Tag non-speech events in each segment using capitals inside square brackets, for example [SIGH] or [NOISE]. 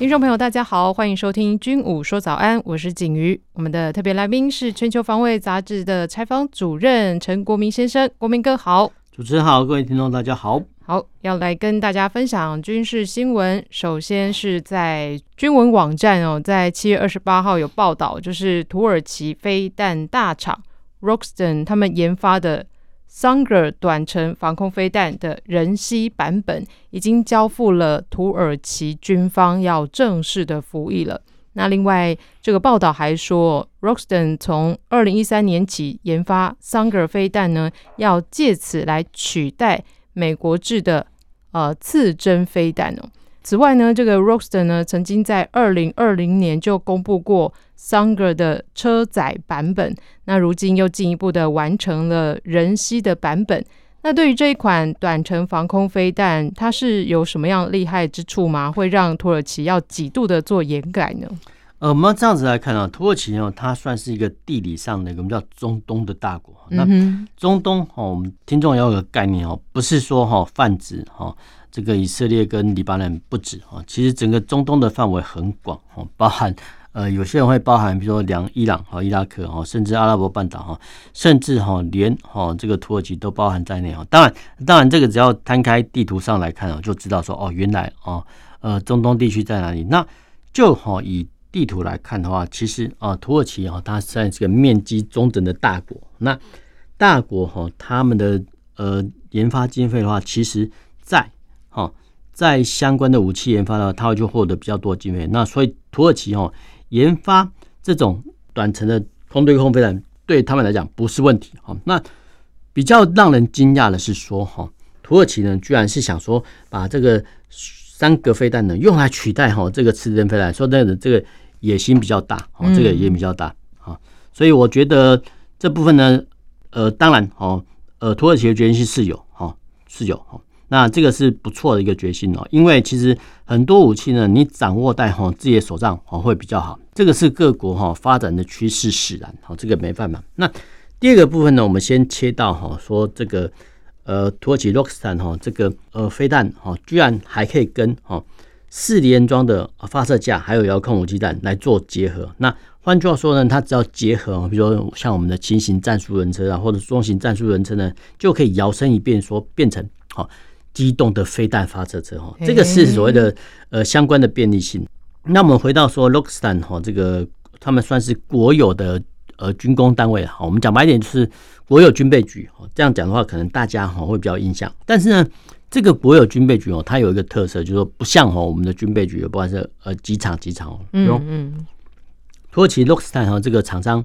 听众朋友，大家好，欢迎收听《军武说早安》，我是景瑜。我们的特别来宾是《全球防卫杂志》的采访主任陈国民先生，国民哥好。主持人好，各位听众大家好。好，要来跟大家分享军事新闻。首先是在军文网站哦，在七月二十八号有报道，就是土耳其飞弹大厂 Roketsan 他们研发的。Sanger 短程防空飞弹的人携版本已经交付了土耳其军方，要正式的服役了。那另外，这个报道还说，Roketsan 从二零一三年起研发 Sungur 飞弹呢，要借此来取代美国制的呃刺针飞弹哦。此外呢，这个 Roketsan 呢，曾经在二零二零年就公布过 Sungur 的车载版本，那如今又进一步的完成了人机的版本。那对于这一款短程防空飞弹，它是有什么样厉害之处吗？会让土耳其要几度的做掩改呢？呃，我们这样子来看啊，土耳其呢，它算是一个地理上的一个我们叫中东的大国。那中东哦，我们听众要有个概念哦，不是说哈泛指哈。这个以色列跟黎巴嫩不止啊，其实整个中东的范围很广哈，包含呃有些人会包含，比如说两伊朗和伊拉克哈，甚至阿拉伯半岛哈，甚至哈连哈这个土耳其都包含在内哈。当然，当然这个只要摊开地图上来看啊，就知道说哦，原来哦呃中东地区在哪里。那就哈以地图来看的话，其实啊土耳其哈它算是个面积中等的大国。那大国哈他们的呃研发经费的话，其实在，在相关的武器研发的话，它会就获得比较多经费。那所以土耳其哦，研发这种短程的空对空飞弹，对他们来讲不是问题。哈，那比较让人惊讶的是说，哈，土耳其呢，居然是想说把这个三格飞弹呢用来取代哈这个刺针飞弹，说真的这个野心比较大，哦，这个也比较大。啊，所以我觉得这部分呢，呃，当然哦，呃，土耳其的决心是有，哈，是有，哈。那这个是不错的一个决心哦，因为其实很多武器呢，你掌握在哈自己的手上哦会比较好。这个是各国哈发展的趋势使然，好，这个没办法。那第二个部分呢，我们先切到哈说这个呃土耳其 Roketsan 哈这个呃飞弹哈，居然还可以跟哈四连装的发射架还有遥控武器弹来做结合。那换句话说呢，它只要结合，比如说像我们的轻型战术轮车啊，或者中型战术轮车呢，就可以摇身一变说变成好。机动的飞弹发射车哈，这个是所谓的呃相关的便利性。那我们回到说 Roketsan 哈，这个他们算是国有的呃军工单位哈。我们讲白一点就是国有军备局哈。这样讲的话，可能大家哈会比较印象。但是呢，这个国有军备局哦，它有一个特色，就是说不像哈我们的军备局，不管是呃机场机场哦，嗯嗯，土耳其 Roketsan 哈这个厂商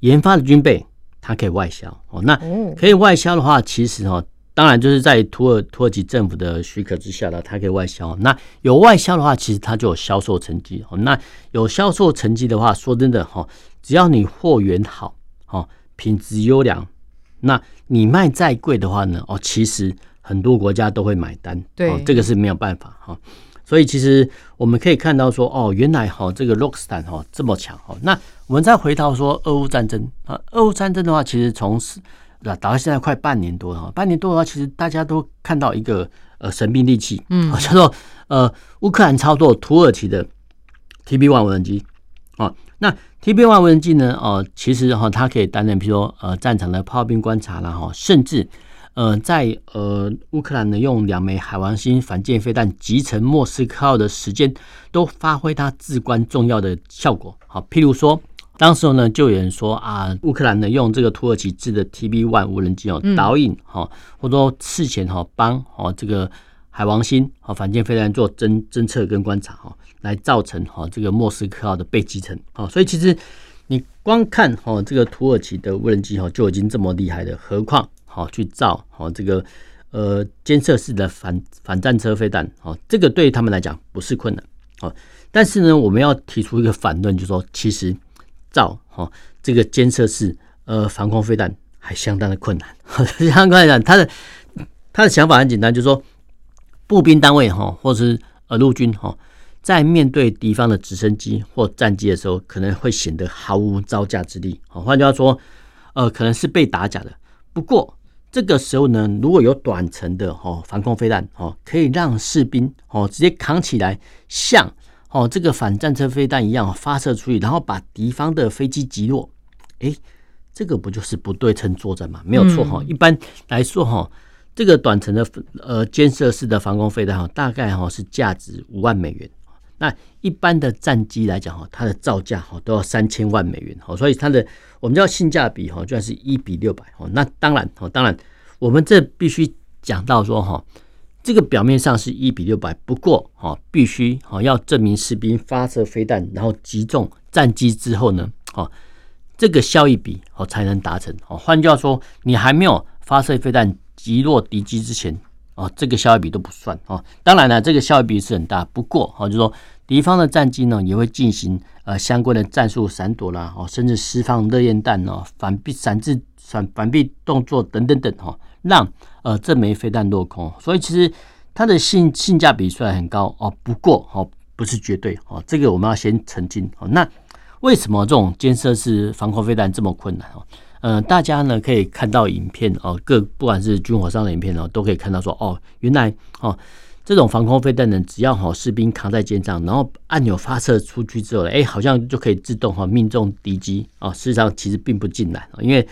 研发的军备，它可以外销哦。那可以外销的话，其实哈。当然，就是在土耳土耳其政府的许可之下呢，它可以外销。那有外销的话，其实它就有销售成绩。那有销售成绩的话，说真的哈，只要你货源好，哈，品质优良，那你卖再贵的话呢，哦，其实很多国家都会买单。对，这个是没有办法哈。所以其实我们可以看到说，哦，原来哈这个 Roketsan 哈这么强。哈，那我们再回到说俄乌战争啊，俄乌战争的话，其实从打到现在快半年多了，半年多的话，其实大家都看到一个呃神兵利器，嗯，[LAUGHS] 叫做呃乌克兰操作土耳其的 TB One 无人机哦。那 TB One 无人机呢，哦，其实哈它可以担任，比如说呃战场的炮兵观察啦，哈，甚至呃在呃乌克兰呢用两枚海王星反舰飞弹击沉莫斯科号的时间，都发挥它至关重要的效果。好，譬如说。当时候呢，就有人说啊，乌克兰呢用这个土耳其制的 TB One 无人机哦导引哈，或者说事前哈帮哦这个海王星和反舰飞弹做侦侦测跟观察哈，来造成哈这个莫斯科号的被击沉。好，所以其实你光看哈这个土耳其的无人机哈就已经这么厉害了，何况好去造好这个呃监测式的反反战车飞弹，哦，这个对他们来讲不是困难。好，但是呢，我们要提出一个反论，就是说其实。造哈这个监测式呃防空飞弹还相当的困难。[LAUGHS] 相当来讲，他的他的想法很简单，就是说步兵单位哈，或是呃陆军哈，在面对敌方的直升机或战机的时候，可能会显得毫无招架之力。好，换句话说，呃，可能是被打假的。不过这个时候呢，如果有短程的哦防空飞弹哦，可以让士兵哦直接扛起来，像哦这个反战车飞弹一样发射出去，然后把敌方的飞机击落。诶，这个不就是不对称作战吗？没有错哈。一般来说哈，这个短程的呃肩射式的防空飞弹哈，大概哈是价值五万美元。那一般的战机来讲哈，它的造价哈都要三千万美元哈，所以它的我们叫性价比哈，居然是一比六百哈。那当然哈，当然我们这必须讲到说哈，这个表面上是一比六百，不过哈，必须哈要证明士兵发射飞弹然后击中战机之后呢，哈，这个效益比哦才能达成。哦，换句话说，你还没有发射飞弹击落敌机之前。哦，这个效益比都不算哦。当然了，这个效益比是很大。不过，哦，就说敌方的战机呢，也会进行呃相关的战术闪躲啦，哦，甚至释放热焰弹哦，反避闪避闪反避动作等等等哈，让呃这枚飞弹落空。所以其实它的性性价比虽然很高哦，不过哦不是绝对哦，这个我们要先澄清哦。那为什么这种肩射式防空飞弹这么困难哦？呃，大家呢可以看到影片哦，各不管是军火商的影片哦，都可以看到说哦，原来哦，这种防空飞弹呢，只要哈士兵扛在肩上，然后按钮发射出去之后，哎，好像就可以自动哈命中敌机啊。事实上其实并不尽然，因为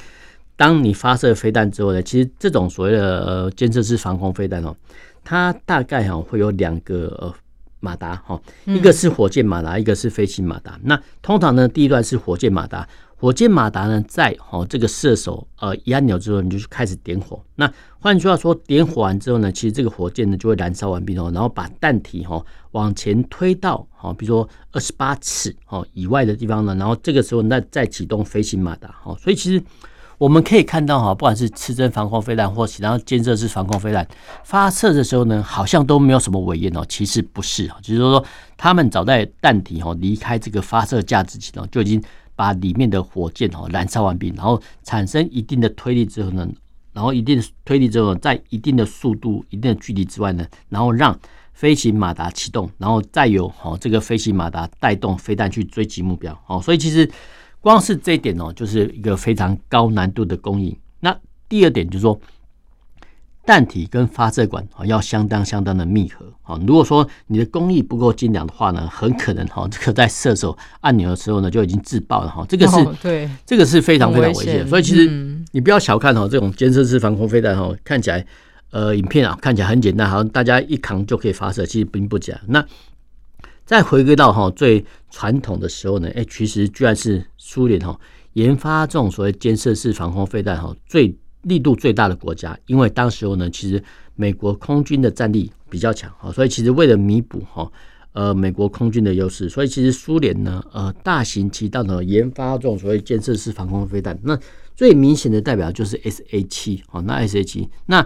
当你发射飞弹之后呢，其实这种所谓的呃监测式防空飞弹哦，它大概哈会有两个呃马达哈，一个是火箭马达，一个是飞行马达。那通常呢，第一段是火箭马达。火箭马达呢，在哦这个射手呃一按钮之后，你就开始点火。那换句话说，点火完之后呢，其实这个火箭呢就会燃烧完毕哦，然后把弹体哈往前推到哦，比如说二十八尺哦以外的地方呢，然后这个时候那再启动飞行马达哈。所以其实我们可以看到哈，不管是刺针防空飞弹或其他肩射式防空飞弹发射的时候呢，好像都没有什么尾焰哦，其实不是啊，就是说他们早在弹体哈离开这个发射架之前哦就已经。把里面的火箭哦燃烧完毕，然后产生一定的推力之后呢，然后一定的推力之后，在一定的速度、一定的距离之外呢，然后让飞行马达启动，然后再由哦这个飞行马达带动飞弹去追击目标哦。所以其实光是这一点哦，就是一个非常高难度的工艺。那第二点就是说。弹体跟发射管啊要相当相当的密合啊。如果说你的工艺不够精良的话呢，很可能哈这个在射手按钮的时候呢就已经自爆了哈。这个是对，这个是非常非常危险。所以其实你不要小看哈这种肩射式防空飞弹哈，看起来呃影片啊看起来很简单，好像大家一扛就可以发射，其实并不假。那再回归到哈最传统的时候呢，哎，其实居然是苏联哈研发这种所谓监测式防空飞弹哈最。力度最大的国家，因为当时候呢，其实美国空军的战力比较强，所以其实为了弥补哈，呃，美国空军的优势，所以其实苏联呢，呃，大行其道的，研发这种所谓监测式防空飞弹。那最明显的代表就是 S A 七，哦，那 S A 七，那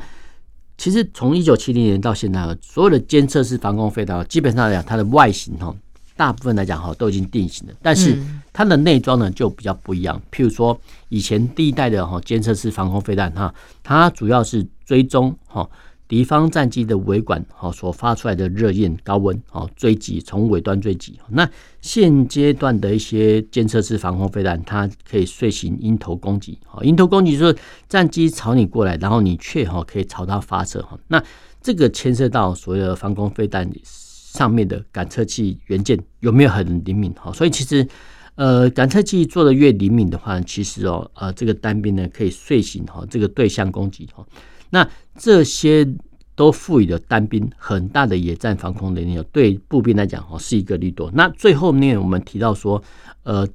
其实从一九七零年到现在，所有的监测式防空飞弹，基本上来讲，它的外形哈。大部分来讲哈都已经定型了，但是它的内装呢就比较不一样。譬如说以前第一代的哈监测式防空飞弹哈，它主要是追踪哈敌方战机的尾管哈所发出来的热焰高温哈追击，从尾端追击。那现阶段的一些监测式防空飞弹，它可以遂行鹰头攻击。哈，鹰头攻击就是战机朝你过来，然后你却哈可以朝它发射。哈，那这个牵涉到所有的防空飞弹。上面的感测器元件有没有很灵敏？哈，所以其实，呃，感测器做的越灵敏的话，其实哦，呃，这个单兵呢可以遂行哈这个对象攻击哈。那这些都赋予了单兵很大的野战防空能力，对步兵来讲哈是一个利多。那最后面我们提到说，呃，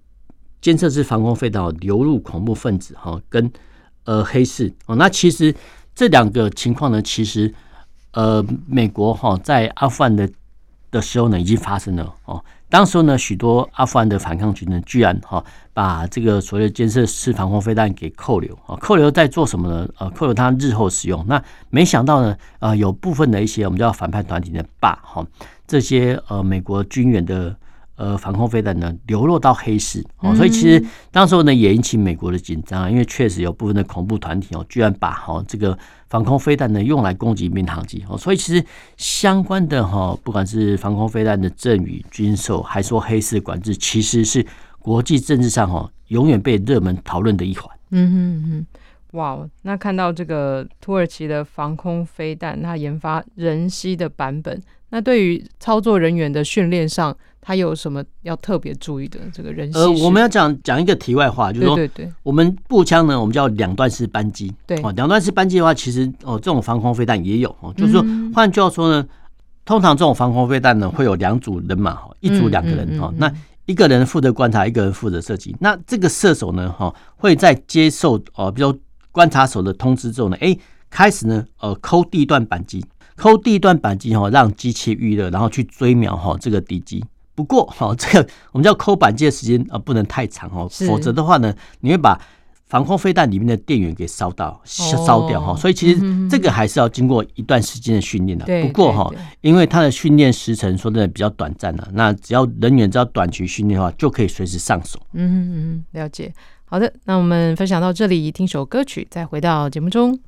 监测式防空飞弹流入恐怖分子哈跟呃黑市哦，那其实这两个情况呢，其实呃美国哈在阿富汗的。的时候呢，已经发生了哦。当时候呢，许多阿富汗的反抗军呢，居然哈把这个所谓的监视式防空飞弹给扣留啊，扣留在做什么呢？呃，扣留他日后使用。那没想到呢，呃，有部分的一些我们叫反叛团体的把哈这些呃美国军援的呃，防空飞弹呢流落到黑市哦，所以其实当时候呢也引起美国的紧张啊，因为确实有部分的恐怖团体哦，居然把哈这个防空飞弹呢用来攻击民航机哦，所以其实相关的哈，不管是防空飞弹的赠与、军售，还说黑市管制，其实是国际政治上哈永远被热门讨论的一环。嗯哼哼，哇，那看到这个土耳其的防空飞弹，它研发人机的版本，那对于操作人员的训练上。还有什么要特别注意的？这个人呃，我们要讲讲一个题外话，就是说，对对对，我们步枪呢，我们叫两段式扳机。对，哦，两段式扳机的话，其实哦，这种防空飞弹也有哦，就是说，换句话说呢，通常这种防空飞弹呢，会有两组人马，一组两个人哈，那一个人负责观察，一个人负责射击。那这个射手呢，哈，会在接受哦，比如观察手的通知之后呢，哎，开始呢，呃，扣第一段扳机，扣第一段扳机哈，让机器预热，然后去追瞄哈这个敌机。不过，哈，[LAUGHS] 这个我们叫抠板机的时间啊，不能太长哦，否则的话呢，你会把防空飞弹里面的电源给烧到烧掉哈。所以其实这个还是要经过一段时间的训练的。不过哈，因为它的训练时程说真的比较短暂了，那只要人员只要短期训练的话，就可以随时上手。嗯嗯，了解。好的，那我们分享到这里，听首歌曲，再回到节目中。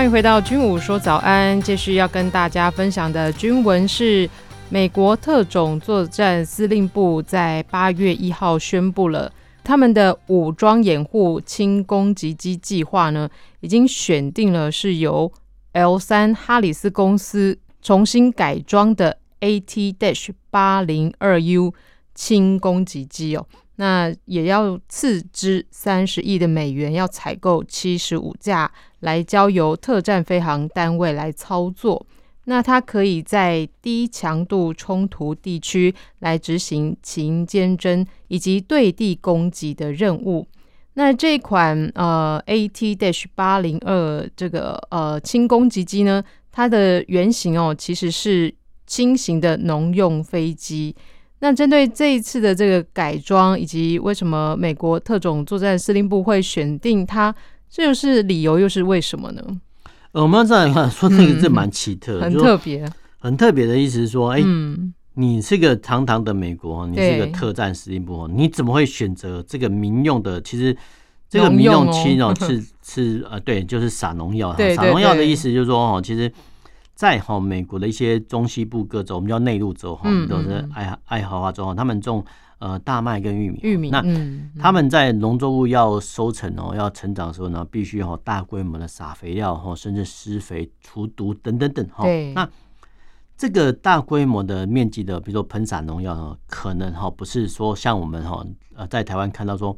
欢迎回到军武说早安，继续要跟大家分享的军闻是，美国特种作战司令部在八月一号宣布了，他们的武装掩护轻攻击机计划呢，已经选定了是由 L 三哈里斯公司重新改装的 AT-802U 轻攻击机哦。那也要斥资三十亿的美元，要采购七十五架，来交由特战飞航单位来操作。那它可以在低强度冲突地区来执行勤监侦以及对地攻击的任务。那这款呃 AT-802 这个呃轻攻击机呢，它的原型哦其实是轻型的农用飞机。那针对这一次的这个改装，以及为什么美国特种作战司令部会选定它，这又是理由又是为什么呢？呃，我们要这样看，[LAUGHS] 说这个是蛮奇特，很特别，很特别的意思是说，哎，你是个堂堂的美国，你是个特战司令部，你怎么会选择这个民用的？其实这个民用轻哦，[LAUGHS] 是是呃，对，就是撒农药，撒农药的意思就是说哦，其实。在哈美国的一些中西部各州，我们叫内陆州哈，都是爱爱荷华州哈，他们种呃大麦跟玉米。玉米。那他们在农作物要收成哦，要成长的时候呢，必须哈大规模的撒肥料哈，甚至施肥、除毒等等等哈。那这个大规模的面积的，比如说喷洒农药呢，可能哈不是说像我们哈呃在台湾看到说，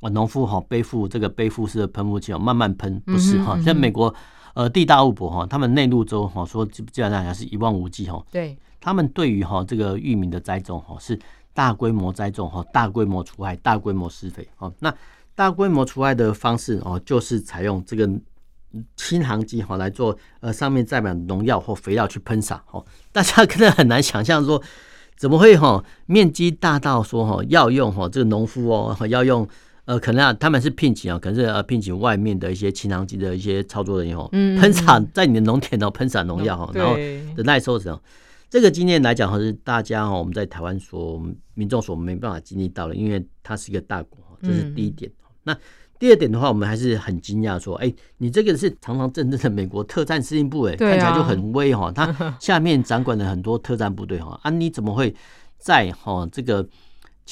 农夫哈背负这个背负式的喷雾器哦，慢慢喷，不是哈，在美国。呃，地大物博哈，他们内陆州哈说基基本上还是一望无际哈。对，他们对于哈这个玉米的栽种哈是大规模栽种哈，大规模除害，大规模施肥哦。那大规模除害的方式哦，就是采用这个轻航机哈来做呃上面载满农药或肥料去喷洒哦。大家可能很难想象说，怎么会哈面积大到说哈要用哈这个农夫哦要用。呃，可能啊，他们是聘请啊，可能是呃聘请外面的一些轻航机的一些操作人员哦，喷洒在你的农田哦，喷洒农药哈，然后的耐受什么，这个经验来讲，哈是大家哈我们在台湾所民众所没办法经历到的，因为它是一个大国，这是第一点。那第二点的话，我们还是很惊讶说，哎，你这个是堂堂正正的美国特战司令部哎，看起来就很威哈，他 [LAUGHS] 下面掌管了很多特战部队哈，啊，你怎么会在哈这个？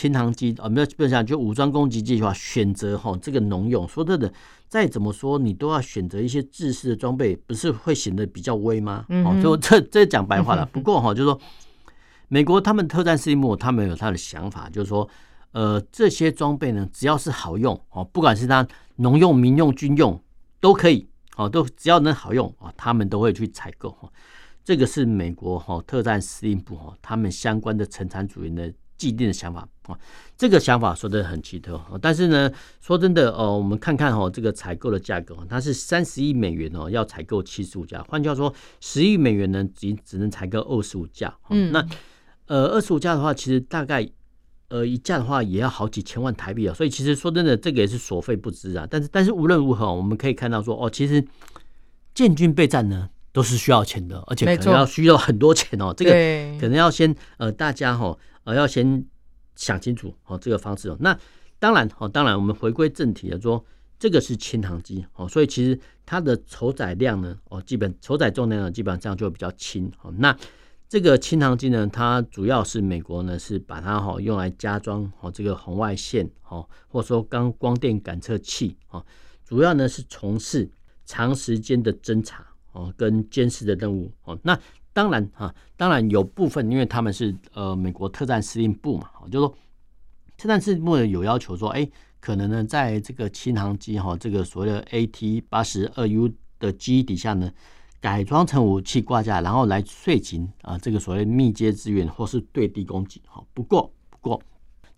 轻航机啊，没有不想就武装攻击机的话，选择哈这个农用。说真的，再怎么说你都要选择一些制式的装备，不是会显得比较威吗？哦，就这这讲白话了。不过哈，就是说美国他们特战司令部他们有他的想法，就是说呃这些装备呢，只要是好用哦，不管是他农用、民用、军用都可以哦，都只要能好用啊，他们都会去采购哈。这个是美国哈特战司令部哈他们相关的成产组员的。既定的想法啊。这个想法说的很奇特，但是呢，说真的哦，我们看看哦，这个采购的价格，它是三十亿美元哦，要采购七十五架，换句话说，十亿美元呢，只只能采购二十五架。嗯，那呃，二十五架的话，其实大概呃一架的话也要好几千万台币啊，所以其实说真的，这个也是所费不貲啊。但是但是无论如何，我们可以看到说哦，其实建军备战呢都是需要钱的，而且可能要需要很多钱哦。这个可能要先呃大家哈呃要先。想清楚哦，这个方式哦。那当然哦，当然我们回归正题了说，这个是轻航机哦，所以其实它的承载量呢哦，基本承载重量呢基本上就比较轻哦。那这个轻航机呢，它主要是美国呢是把它哈用来加装哦这个红外线哦，或者说刚光电感测器哦，主要呢是从事长时间的侦查哦跟监视的任务哦。那当然哈，当然有部分，因为他们是呃美国特战司令部嘛，就说特战司令部有要求说，哎，可能呢在这个轻航机哈，这个所谓的 AT 八十二 U 的机底下呢，改装成武器挂架，然后来遂行啊这个所谓密接支援或是对地攻击哈。不过不过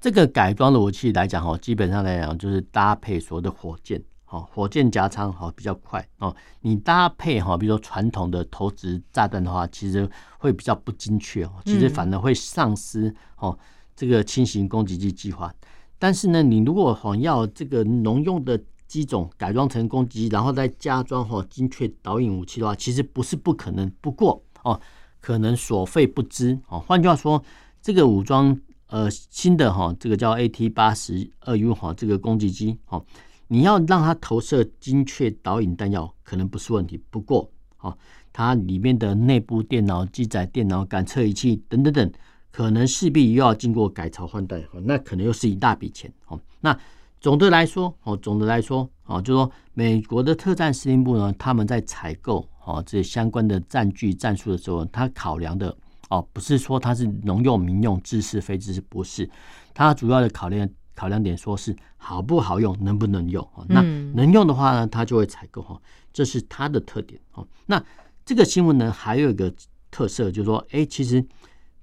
这个改装的武器来讲哈，基本上来讲就是搭配所谓的火箭。哦，火箭夹舱哈比较快哦。你搭配哈，比如说传统的投掷炸弹的话，其实会比较不精确哦。其实反而会丧失哦这个轻型攻击机计划。但是呢，你如果哈要这个农用的机种改装成攻击机，然后再加装哈精确导引武器的话，其实不是不可能。不过哦，可能所费不支哦。换句话说，这个武装呃新的哈这个叫 AT 八十二 U 哈这个攻击机哦。你要让它投射精确导引弹药，可能不是问题。不过，哦，它里面的内部电脑、机载电脑、感测仪器等等等，可能势必又要经过改朝换代，哦那可能又是一大笔钱。哦，那总的来说，哦，总的来说，哦，就说美国的特战司令部呢，他们在采购哦这相关的战具战术的时候，他考量的哦，不是说它是农用、民用、制式、非制式，不是，它主要的考量。考量点说是好不好用，能不能用？那能用的话呢，它就会采购哈，这是它的特点哦。那这个新闻呢，还有一个特色，就是说，哎，其实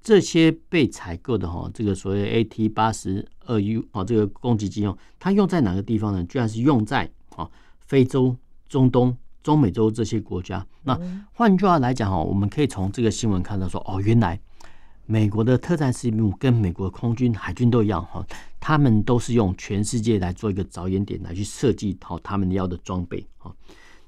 这些被采购的哈，这个所谓 AT 八十二 U 啊，这个攻击机哦，它用在哪个地方呢？居然是用在啊非洲、中东、中美洲这些国家。那换句话来讲哈，我们可以从这个新闻看到说，哦，原来。美国的特战司令部跟美国空军、海军都一样哈，他们都是用全世界来做一个着眼点来去设计好他们要的装备哈。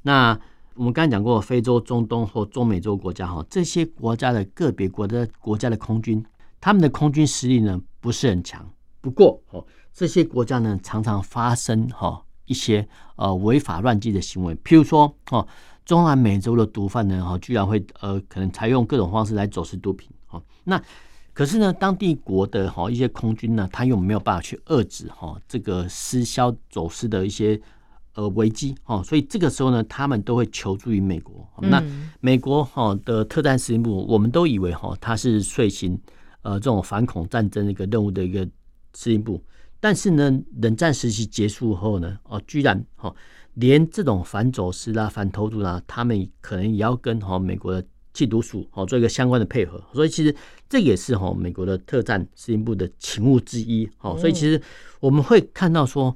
那我们刚才讲过，非洲、中东或中美洲国家哈，这些国家的个别国的国家的空军，他们的空军实力呢不是很强。不过哦，这些国家呢常常发生哈一些呃违法乱纪的行为，譬如说哦，中南美洲的毒贩呢哈，居然会呃可能采用各种方式来走私毒品。那可是呢，当地国的哈一些空军呢，他又没有办法去遏制哈这个私销走私的一些呃危机哈，所以这个时候呢，他们都会求助于美国。那美国哈的特战司令部，我们都以为哈他是遂行呃这种反恐战争的一个任务的一个司令部，但是呢，冷战时期结束后呢，哦，居然哈连这种反走私啦、反偷渡啦，他们可能也要跟哈美国的。缉毒署好做一个相关的配合，所以其实这也是哈美国的特战司令部的勤务之一。好，所以其实我们会看到说，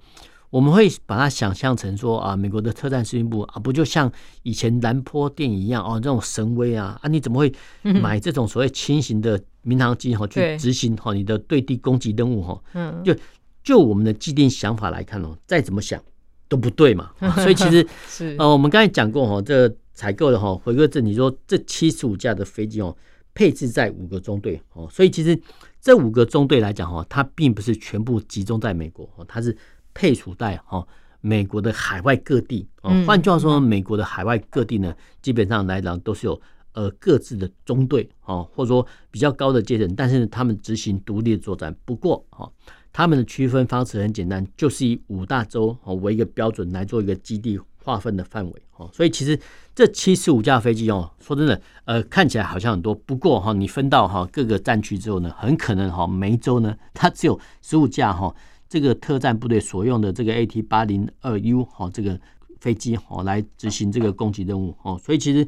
我们会把它想象成说啊，美国的特战司令部啊，不就像以前兰坡电影一样哦，这种神威啊啊，你怎么会买这种所谓轻型的民航机哈去执行哈你的对地攻击任务哈？嗯，就就我们的既定想法来看哦，再怎么想都不对嘛。所以其实 [LAUGHS] 是呃，我们刚才讲过哈这。采购的哈，回归正题说，这七十五架的飞机哦，配置在五个中队哦，所以其实这五个中队来讲哈，它并不是全部集中在美国哦，它是配属在哈美国的海外各地哦。换句话说，美国的海外各地呢，基本上来讲都是有呃各自的中队哦，或者说比较高的阶层，但是他们执行独立的作战。不过哈，他们的区分方式很简单，就是以五大洲哦为一个标准来做一个基地划分的范围哦，所以其实。这七十五架飞机哦，说真的，呃，看起来好像很多，不过哈，你分到哈各个战区之后呢，很可能哈每一周呢，[LAUGHS] 它只有十五架哈这个特战部队所用的这个 AT 八零二 U 哈这个飞机哈来执行这个攻击任务哦，所以其实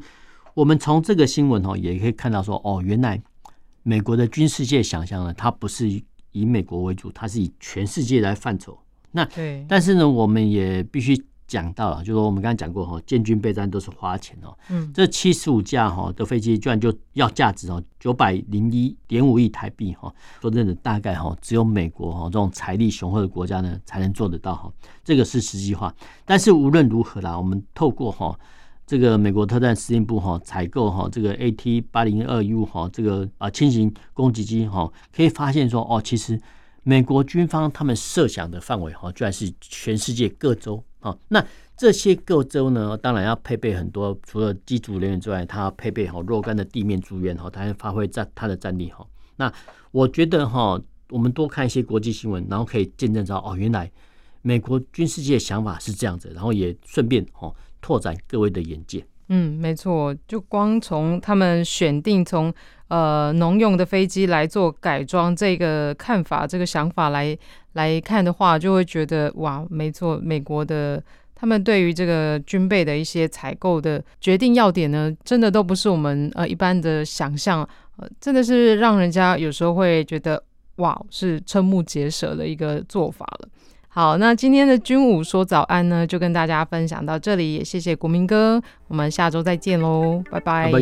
我们从这个新闻哈也可以看到说哦，原来美国的军事界想象呢，它不是以美国为主，它是以全世界来范畴。那对，但是呢，我们也必须讲到了，就是说我们刚才讲过哈，建军备战都是花钱哦。嗯，这七十五架哈的飞机居然就要价值哦九百零一点五亿台币哈，说真的，大概哈只有美国哈这种财力雄厚的国家呢才能做得到哈，这个是实际化。但是无论如何啦，我们透过哈这个美国特战司令部哈采购哈这个 AT 八零二 U 哈这个啊轻型攻击机哈，可以发现说哦，其实。美国军方他们设想的范围哈，居然是全世界各州啊。那这些各州呢，当然要配备很多，除了机组人员之外，它要配备好若干的地面诸员哈，它要发挥战它的战力哈。那我觉得哈，我们多看一些国际新闻，然后可以见证到哦，原来美国军事界想法是这样子，然后也顺便哈拓展各位的眼界。嗯，没错，就光从他们选定从呃农用的飞机来做改装这个看法，这个想法来来看的话，就会觉得哇，没错，美国的他们对于这个军备的一些采购的决定要点呢，真的都不是我们呃一般的想象，呃，真的是让人家有时候会觉得哇，是瞠目结舌的一个做法了。好，那今天的军武说早安呢，就跟大家分享到这里，也谢谢国民哥，我们下周再见喽，拜拜。